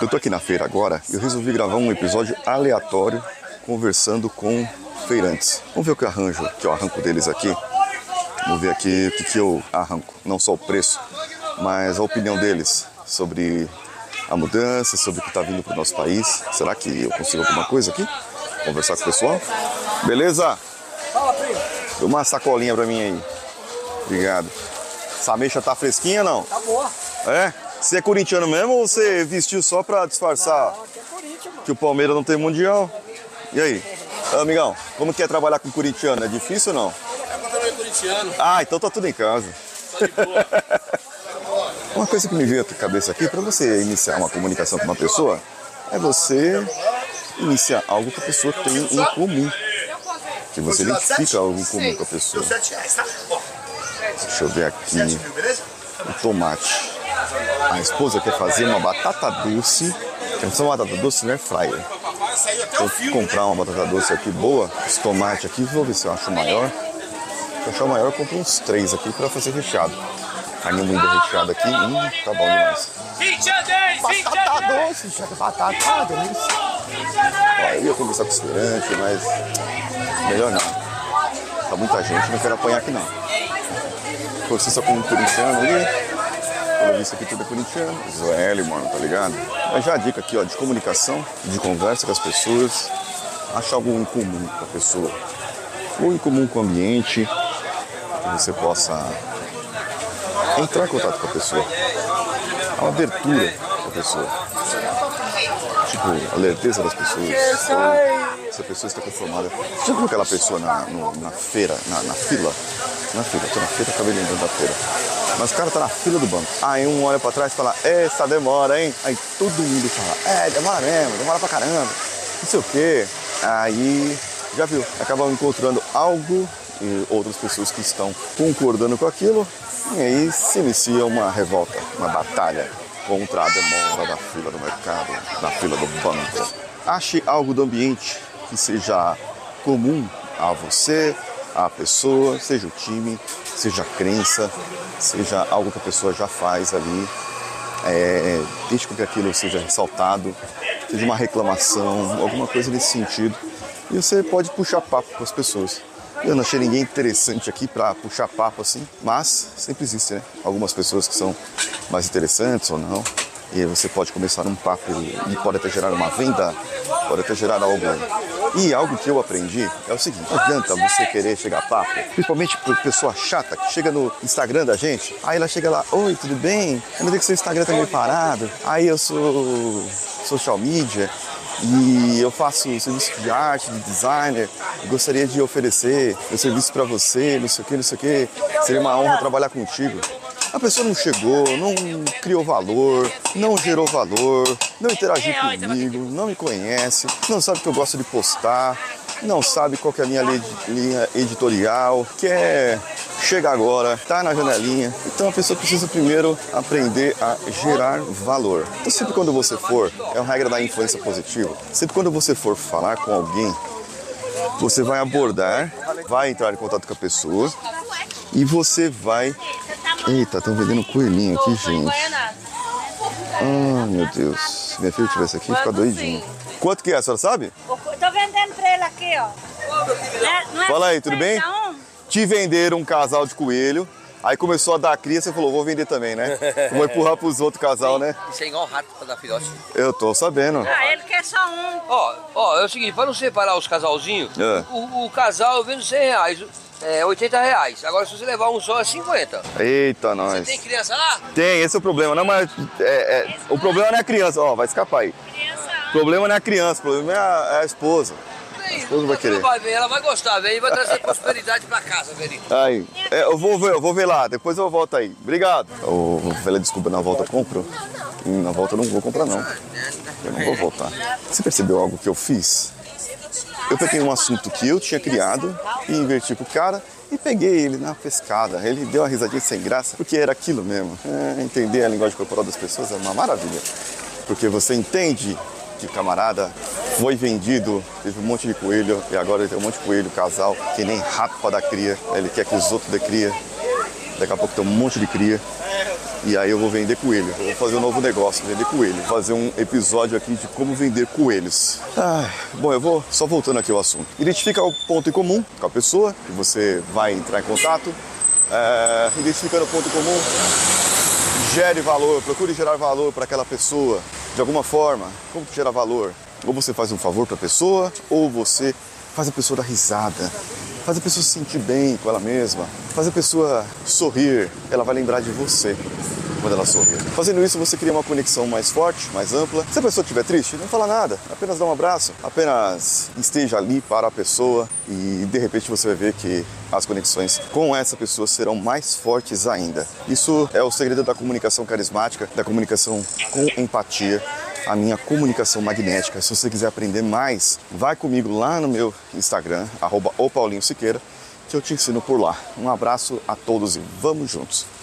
Eu tô aqui na feira agora e eu resolvi gravar um episódio aleatório conversando com feirantes. Vamos ver o que eu arranjo, que eu arranco deles aqui. Vamos ver aqui o que, que eu arranco. Não só o preço, mas a opinião deles sobre a mudança, sobre o que está vindo para o nosso país. Será que eu consigo alguma coisa aqui? Conversar com o pessoal? Beleza? Fala, primo. Dê uma sacolinha para mim aí. Obrigado. Essa ameixa tá fresquinha não? Tá boa. É? Você é corintiano mesmo ou você vestiu só pra disfarçar Não, aqui é Corinthians, mano. que o Palmeiras não tem mundial? E aí? Amigão, como que é trabalhar com corintiano? É difícil ou não? É pra também corintiano, Ah, então tá tudo em casa. tá de boa. Uma coisa que me veio à cabeça aqui, para você iniciar uma comunicação com uma pessoa, é você iniciar algo que a pessoa tem em comum. Que você identifica algo em comum com a pessoa. Deu 7 reais, tá? Deixa eu ver aqui. 7 mil, beleza? o tomate. A esposa quer fazer uma batata doce. Quer fazer uma batata doce no air fryer. Vou comprar uma batata doce aqui boa. Esse tomate aqui, vou ver se eu acho maior. Se eu achar maior, eu compro uns três aqui para fazer recheado. Carne moída recheada aqui, hum, tá bom demais. 20 a 10, 20 a 10. Batata doce, batata, delícia. Ó, eu ia conversar com o esperante, mas melhor não. Tá muita gente, não quero apanhar aqui não. Você só com um corintiano ali. Pelo visto aqui tudo é corintiano. Mano, tá ligado? Mas já a dica aqui, ó, de comunicação, de conversa com as pessoas. Achar algo em comum com a pessoa. Ou em comum com o ambiente. Que você possa entrar em contato com a pessoa. Há uma abertura com a pessoa. Tipo, a das pessoas. Se a pessoa está conformada. Você viu aquela pessoa na, no- na feira, na, na fila? Na fila, tô na feira, acabei lembrando da feira. Mas o cara tá na fila do banco. Aí um olha pra trás e fala, essa demora, hein? Aí todo mundo fala, é, demora mesmo, demora pra caramba. Não sei o quê. Aí, já viu, acabam encontrando algo e outras pessoas que estão concordando com aquilo. E aí se inicia uma revolta, uma batalha contra a demora da fila do mercado, da fila do banco. Ache algo do ambiente que seja comum a você, à pessoa, seja o time, seja a crença, seja algo que a pessoa já faz ali. É, com que aquilo seja ressaltado, seja uma reclamação, alguma coisa nesse sentido. E você pode puxar papo com as pessoas. Eu não achei ninguém interessante aqui para puxar papo assim, mas sempre existe, né? Algumas pessoas que são mais interessantes ou não. E você pode começar um papo e pode até gerar uma venda, pode até gerar algo. E algo que eu aprendi é o seguinte: não adianta você querer chegar a papo, principalmente por pessoa chata que chega no Instagram da gente, aí ela chega lá, oi, tudo bem? Não sei que seu Instagram tá meio parado. Aí eu sou social media e eu faço serviço de arte, de designer, gostaria de oferecer meu serviço para você, não sei o que, não sei o que. Seria uma honra trabalhar contigo. A pessoa não chegou, não criou valor, não gerou valor, não interagiu comigo, não me conhece, não sabe que eu gosto de postar, não sabe qual que é a minha li- linha editorial, quer chega agora, tá na janelinha. Então a pessoa precisa primeiro aprender a gerar valor. Então sempre quando você for, é uma regra da influência positiva, sempre quando você for falar com alguém, você vai abordar, vai entrar em contato com a pessoa e você vai. Eita, estão vendendo coelhinho aqui, gente. Ah, meu Deus. Se minha filha tivesse aqui, ia ficar doidinha. Quanto que é, a senhora sabe? Tô vendendo pra ele aqui, ó. Né? Não é Fala aí, tudo bem? 51? Te venderam um casal de coelho, aí começou a dar cria, você falou, vou vender também, né? Vou empurrar pros outros casal, né? Isso é igual rato pra dar filhote. Eu tô sabendo. Ah, ele quer só um. Ó, ó, é o seguinte, para não separar os casalzinhos, É. o, o casal eu vendo 100 reais, é 80 reais. Agora se você levar um só é 50. Eita, Você nós. tem criança lá? Tem, esse é o problema, não, mas é, é, o problema não é a criança, ó, vai escapar aí. Criança. O problema não é a criança, o problema é a, é a esposa. Vem, esposa vai querer. Vai ver, ela vai gostar, vem, e vai trazer prosperidade pra casa, velho. Aí, é, eu vou ver, eu vou ver lá, depois eu volto aí. Obrigado. Ô, velha, desculpa, na volta eu compro? Hum, Na volta eu não vou comprar, não. Eu não vou voltar. Você percebeu algo que eu fiz? Eu peguei um assunto que eu tinha criado e inverti pro cara e peguei ele na pescada. Ele deu uma risadinha sem graça, porque era aquilo mesmo. É, entender a linguagem corporal das pessoas é uma maravilha. Porque você entende que o camarada foi vendido, teve um monte de coelho e agora ele tem um monte de coelho, casal, que nem rato pra dar cria. Ele quer que os outros dê cria. Daqui a pouco tem um monte de cria. E aí eu vou vender coelho. Eu vou fazer um novo negócio, vender coelho. Fazer um episódio aqui de como vender coelhos. Ah, bom, eu vou só voltando aqui ao assunto. Identifica o ponto em comum com a pessoa que você vai entrar em contato. É, identificando o ponto em comum, gere valor, procure gerar valor para aquela pessoa de alguma forma. Como gerar valor? Ou você faz um favor para a pessoa, ou você faz a pessoa dar risada, faz a pessoa se sentir bem com ela mesma, faz a pessoa sorrir, ela vai lembrar de você quando ela sorrir. Fazendo isso, você cria uma conexão mais forte, mais ampla. Se a pessoa estiver triste, não fala nada, apenas dá um abraço, apenas esteja ali para a pessoa e de repente você vai ver que as conexões com essa pessoa serão mais fortes ainda. Isso é o segredo da comunicação carismática, da comunicação com empatia a minha comunicação magnética. Se você quiser aprender mais, vai comigo lá no meu Instagram, arroba que eu te ensino por lá. Um abraço a todos e vamos juntos!